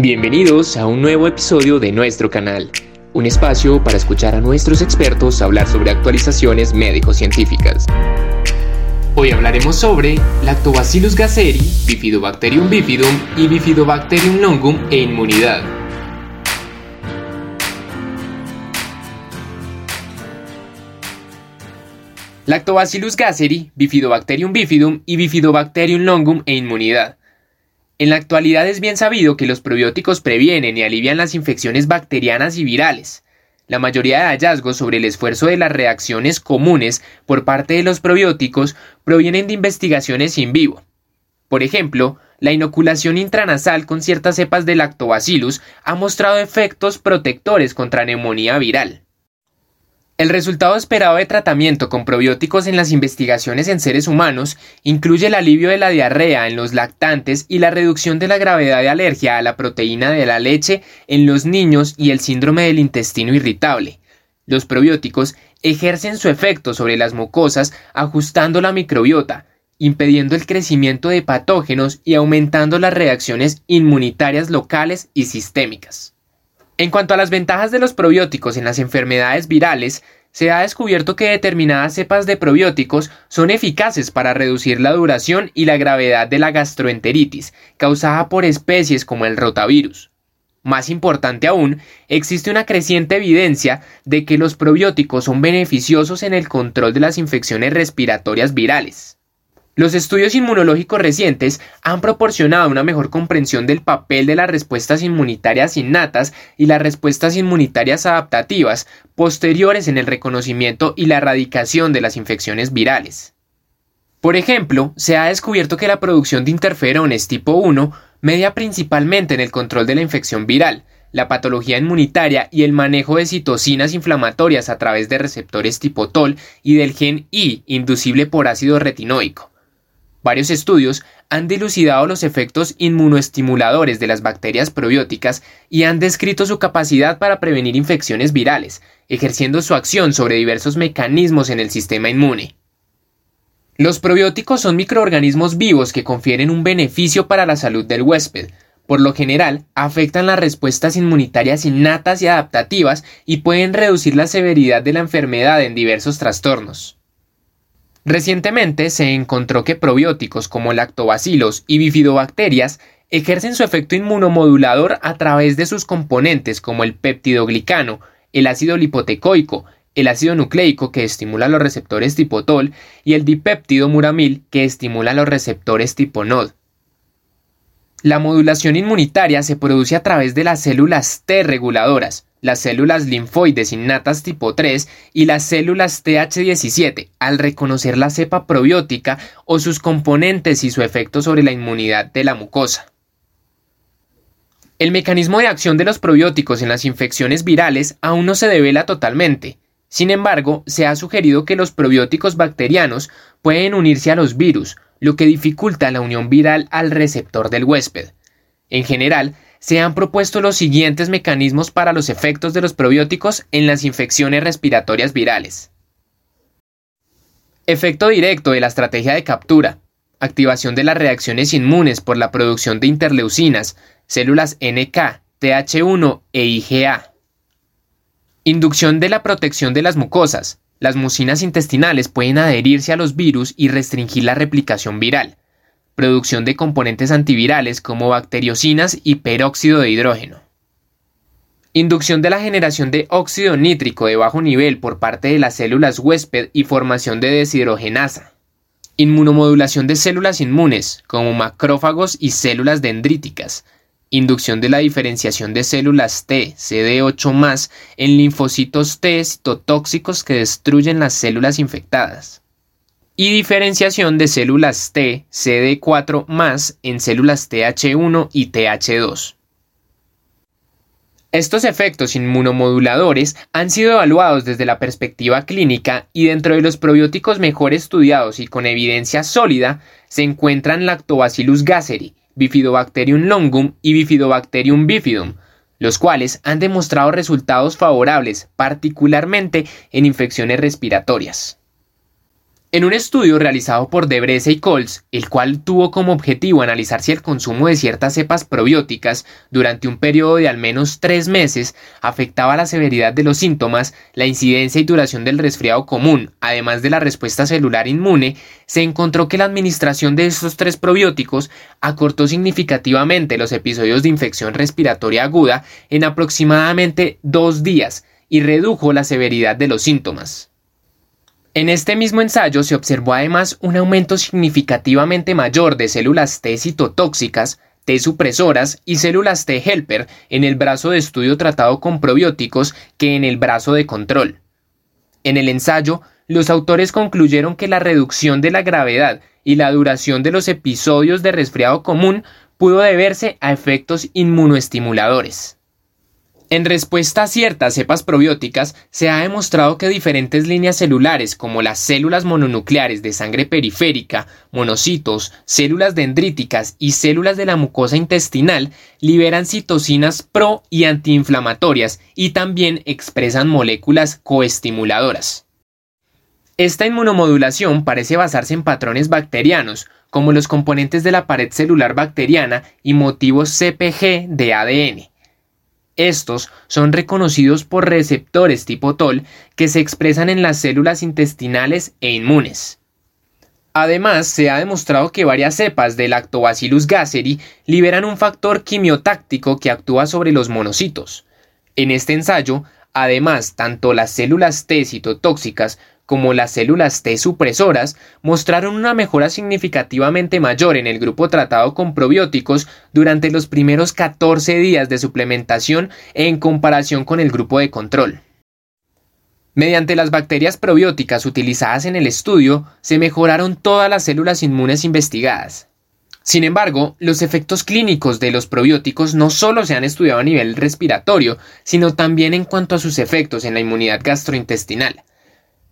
Bienvenidos a un nuevo episodio de nuestro canal, un espacio para escuchar a nuestros expertos hablar sobre actualizaciones médico-científicas. Hoy hablaremos sobre Lactobacillus gasseri, Bifidobacterium bifidum y Bifidobacterium longum e inmunidad. Lactobacillus gasseri, Bifidobacterium bifidum y Bifidobacterium longum e inmunidad. En la actualidad es bien sabido que los probióticos previenen y alivian las infecciones bacterianas y virales. La mayoría de hallazgos sobre el esfuerzo de las reacciones comunes por parte de los probióticos provienen de investigaciones in vivo. Por ejemplo, la inoculación intranasal con ciertas cepas de lactobacillus ha mostrado efectos protectores contra neumonía viral. El resultado esperado de tratamiento con probióticos en las investigaciones en seres humanos incluye el alivio de la diarrea en los lactantes y la reducción de la gravedad de alergia a la proteína de la leche en los niños y el síndrome del intestino irritable. Los probióticos ejercen su efecto sobre las mucosas ajustando la microbiota, impidiendo el crecimiento de patógenos y aumentando las reacciones inmunitarias locales y sistémicas. En cuanto a las ventajas de los probióticos en las enfermedades virales, se ha descubierto que determinadas cepas de probióticos son eficaces para reducir la duración y la gravedad de la gastroenteritis, causada por especies como el rotavirus. Más importante aún, existe una creciente evidencia de que los probióticos son beneficiosos en el control de las infecciones respiratorias virales. Los estudios inmunológicos recientes han proporcionado una mejor comprensión del papel de las respuestas inmunitarias innatas y las respuestas inmunitarias adaptativas posteriores en el reconocimiento y la erradicación de las infecciones virales. Por ejemplo, se ha descubierto que la producción de interferones tipo 1 media principalmente en el control de la infección viral, la patología inmunitaria y el manejo de citocinas inflamatorias a través de receptores tipo TOL y del gen I inducible por ácido retinoico. Varios estudios han dilucidado los efectos inmunoestimuladores de las bacterias probióticas y han descrito su capacidad para prevenir infecciones virales, ejerciendo su acción sobre diversos mecanismos en el sistema inmune. Los probióticos son microorganismos vivos que confieren un beneficio para la salud del huésped. Por lo general, afectan las respuestas inmunitarias innatas y adaptativas y pueden reducir la severidad de la enfermedad en diversos trastornos. Recientemente se encontró que probióticos como lactobacilos y bifidobacterias ejercen su efecto inmunomodulador a través de sus componentes como el peptidoglicano, el ácido lipotecoico, el ácido nucleico que estimula los receptores tipo TOL y el dipéptido muramil que estimula los receptores tipo NOD. La modulación inmunitaria se produce a través de las células T reguladoras, las células linfoides innatas tipo 3 y las células TH17 al reconocer la cepa probiótica o sus componentes y su efecto sobre la inmunidad de la mucosa. El mecanismo de acción de los probióticos en las infecciones virales aún no se devela totalmente. Sin embargo, se ha sugerido que los probióticos bacterianos pueden unirse a los virus, lo que dificulta la unión viral al receptor del huésped. En general, se han propuesto los siguientes mecanismos para los efectos de los probióticos en las infecciones respiratorias virales. Efecto directo de la estrategia de captura. Activación de las reacciones inmunes por la producción de interleucinas, células NK, TH1 e IgA. Inducción de la protección de las mucosas. Las mucinas intestinales pueden adherirse a los virus y restringir la replicación viral producción de componentes antivirales como bacteriocinas y peróxido de hidrógeno. Inducción de la generación de óxido nítrico de bajo nivel por parte de las células huésped y formación de deshidrogenasa. Inmunomodulación de células inmunes, como macrófagos y células dendríticas. Inducción de la diferenciación de células T, CD8+, en linfocitos T citotóxicos que destruyen las células infectadas y diferenciación de células T CD4 en células TH1 y TH2. Estos efectos inmunomoduladores han sido evaluados desde la perspectiva clínica y dentro de los probióticos mejor estudiados y con evidencia sólida se encuentran Lactobacillus gasseri, Bifidobacterium longum y Bifidobacterium bifidum, los cuales han demostrado resultados favorables, particularmente en infecciones respiratorias. En un estudio realizado por Debrece y Colts, el cual tuvo como objetivo analizar si el consumo de ciertas cepas probióticas durante un periodo de al menos tres meses afectaba la severidad de los síntomas, la incidencia y duración del resfriado común, además de la respuesta celular inmune, se encontró que la administración de estos tres probióticos acortó significativamente los episodios de infección respiratoria aguda en aproximadamente dos días y redujo la severidad de los síntomas. En este mismo ensayo se observó además un aumento significativamente mayor de células T citotóxicas, T supresoras y células T helper en el brazo de estudio tratado con probióticos que en el brazo de control. En el ensayo, los autores concluyeron que la reducción de la gravedad y la duración de los episodios de resfriado común pudo deberse a efectos inmunoestimuladores. En respuesta a ciertas cepas probióticas, se ha demostrado que diferentes líneas celulares como las células mononucleares de sangre periférica, monocitos, células dendríticas y células de la mucosa intestinal liberan citocinas pro y antiinflamatorias y también expresan moléculas coestimuladoras. Esta inmunomodulación parece basarse en patrones bacterianos, como los componentes de la pared celular bacteriana y motivos CPG de ADN estos son reconocidos por receptores tipo TOL que se expresan en las células intestinales e inmunes. Además, se ha demostrado que varias cepas de Lactobacillus gasseri liberan un factor quimiotáctico que actúa sobre los monocitos. En este ensayo, además, tanto las células T citotóxicas como las células T supresoras, mostraron una mejora significativamente mayor en el grupo tratado con probióticos durante los primeros 14 días de suplementación en comparación con el grupo de control. Mediante las bacterias probióticas utilizadas en el estudio, se mejoraron todas las células inmunes investigadas. Sin embargo, los efectos clínicos de los probióticos no solo se han estudiado a nivel respiratorio, sino también en cuanto a sus efectos en la inmunidad gastrointestinal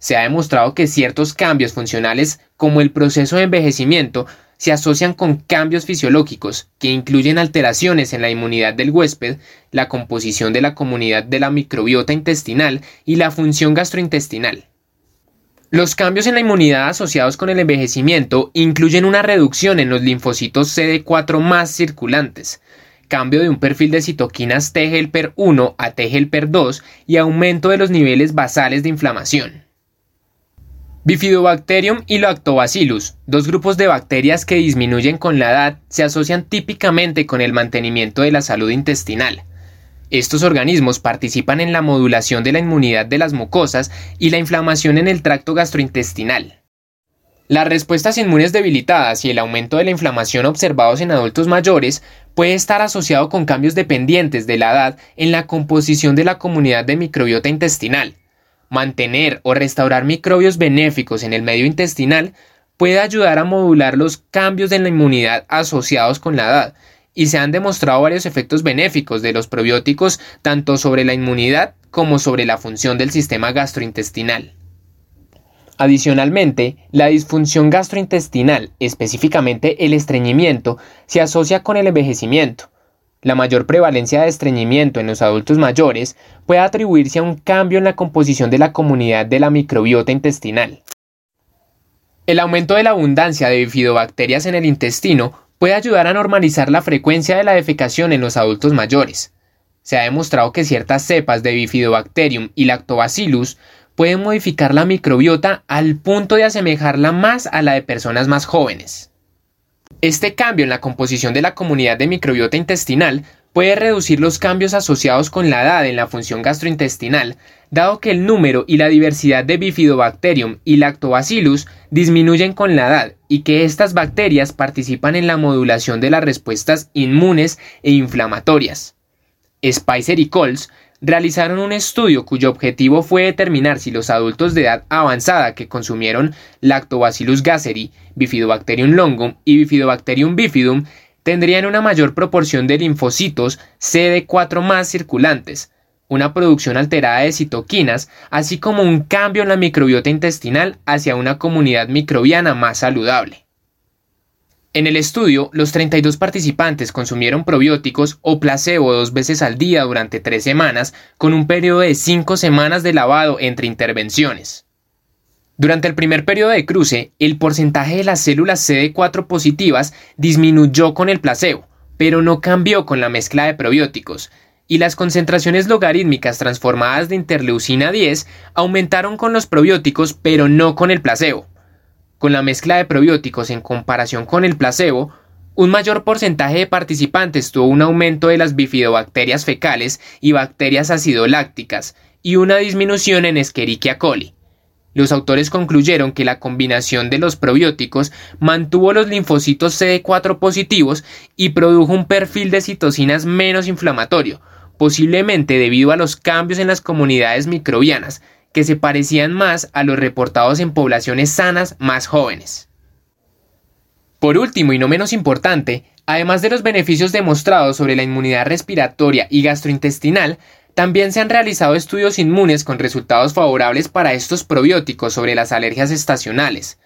se ha demostrado que ciertos cambios funcionales como el proceso de envejecimiento se asocian con cambios fisiológicos que incluyen alteraciones en la inmunidad del huésped, la composición de la comunidad de la microbiota intestinal y la función gastrointestinal. Los cambios en la inmunidad asociados con el envejecimiento incluyen una reducción en los linfocitos CD4 más circulantes, cambio de un perfil de citoquinas T helper 1 a T helper 2 y aumento de los niveles basales de inflamación. Bifidobacterium y Lactobacillus, dos grupos de bacterias que disminuyen con la edad, se asocian típicamente con el mantenimiento de la salud intestinal. Estos organismos participan en la modulación de la inmunidad de las mucosas y la inflamación en el tracto gastrointestinal. Las respuestas inmunes debilitadas y el aumento de la inflamación observados en adultos mayores puede estar asociado con cambios dependientes de la edad en la composición de la comunidad de microbiota intestinal, mantener o restaurar microbios benéficos en el medio intestinal puede ayudar a modular los cambios en la inmunidad asociados con la edad, y se han demostrado varios efectos benéficos de los probióticos tanto sobre la inmunidad como sobre la función del sistema gastrointestinal. Adicionalmente, la disfunción gastrointestinal, específicamente el estreñimiento, se asocia con el envejecimiento, la mayor prevalencia de estreñimiento en los adultos mayores puede atribuirse a un cambio en la composición de la comunidad de la microbiota intestinal. El aumento de la abundancia de bifidobacterias en el intestino puede ayudar a normalizar la frecuencia de la defecación en los adultos mayores. Se ha demostrado que ciertas cepas de Bifidobacterium y Lactobacillus pueden modificar la microbiota al punto de asemejarla más a la de personas más jóvenes. Este cambio en la composición de la comunidad de microbiota intestinal puede reducir los cambios asociados con la edad en la función gastrointestinal, dado que el número y la diversidad de Bifidobacterium y Lactobacillus disminuyen con la edad y que estas bacterias participan en la modulación de las respuestas inmunes e inflamatorias. Spicer y Coles realizaron un estudio cuyo objetivo fue determinar si los adultos de edad avanzada que consumieron Lactobacillus gasseri, Bifidobacterium longum y Bifidobacterium bifidum tendrían una mayor proporción de linfocitos CD4 más circulantes, una producción alterada de citoquinas, así como un cambio en la microbiota intestinal hacia una comunidad microbiana más saludable. En el estudio, los 32 participantes consumieron probióticos o placebo dos veces al día durante tres semanas, con un periodo de cinco semanas de lavado entre intervenciones. Durante el primer periodo de cruce, el porcentaje de las células CD4 positivas disminuyó con el placebo, pero no cambió con la mezcla de probióticos, y las concentraciones logarítmicas transformadas de interleucina 10 aumentaron con los probióticos, pero no con el placebo. Con la mezcla de probióticos en comparación con el placebo, un mayor porcentaje de participantes tuvo un aumento de las bifidobacterias fecales y bacterias acidolácticas y una disminución en Escherichia coli. Los autores concluyeron que la combinación de los probióticos mantuvo los linfocitos CD4 positivos y produjo un perfil de citocinas menos inflamatorio, posiblemente debido a los cambios en las comunidades microbianas, que se parecían más a los reportados en poblaciones sanas más jóvenes. Por último y no menos importante, además de los beneficios demostrados sobre la inmunidad respiratoria y gastrointestinal, también se han realizado estudios inmunes con resultados favorables para estos probióticos sobre las alergias estacionales.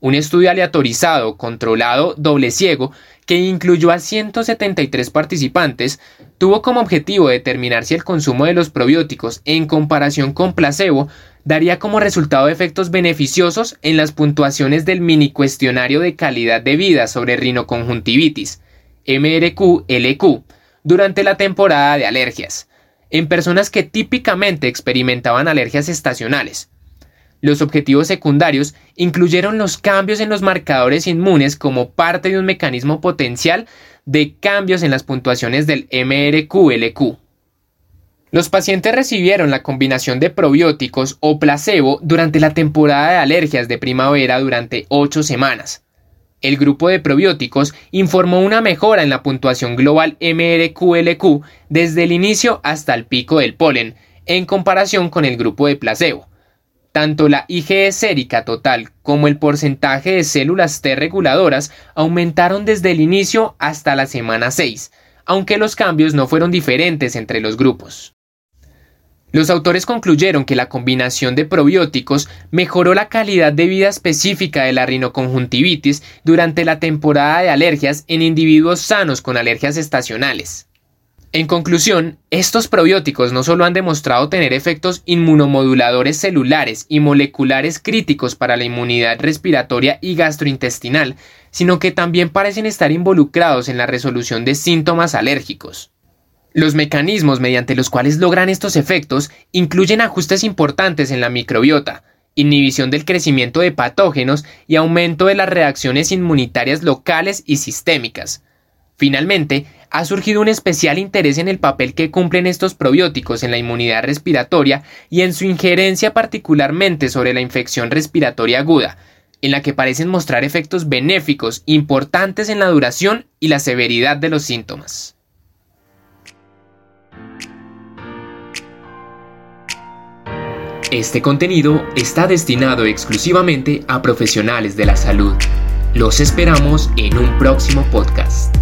Un estudio aleatorizado, controlado, doble ciego, que incluyó a 173 participantes, tuvo como objetivo determinar si el consumo de los probióticos en comparación con placebo daría como resultado efectos beneficiosos en las puntuaciones del mini cuestionario de calidad de vida sobre rinoconjuntivitis, MRQ-LQ, durante la temporada de alergias, en personas que típicamente experimentaban alergias estacionales. Los objetivos secundarios incluyeron los cambios en los marcadores inmunes como parte de un mecanismo potencial de cambios en las puntuaciones del MRQ-LQ. Los pacientes recibieron la combinación de probióticos o placebo durante la temporada de alergias de primavera durante 8 semanas. El grupo de probióticos informó una mejora en la puntuación global MRQ-LQ desde el inicio hasta el pico del polen, en comparación con el grupo de placebo. Tanto la IgE sérica total como el porcentaje de células T reguladoras aumentaron desde el inicio hasta la semana 6, aunque los cambios no fueron diferentes entre los grupos. Los autores concluyeron que la combinación de probióticos mejoró la calidad de vida específica de la rinoconjuntivitis durante la temporada de alergias en individuos sanos con alergias estacionales. En conclusión, estos probióticos no solo han demostrado tener efectos inmunomoduladores celulares y moleculares críticos para la inmunidad respiratoria y gastrointestinal, sino que también parecen estar involucrados en la resolución de síntomas alérgicos. Los mecanismos mediante los cuales logran estos efectos incluyen ajustes importantes en la microbiota, inhibición del crecimiento de patógenos y aumento de las reacciones inmunitarias locales y sistémicas. Finalmente, ha surgido un especial interés en el papel que cumplen estos probióticos en la inmunidad respiratoria y en su injerencia particularmente sobre la infección respiratoria aguda, en la que parecen mostrar efectos benéficos importantes en la duración y la severidad de los síntomas. Este contenido está destinado exclusivamente a profesionales de la salud. Los esperamos en un próximo podcast.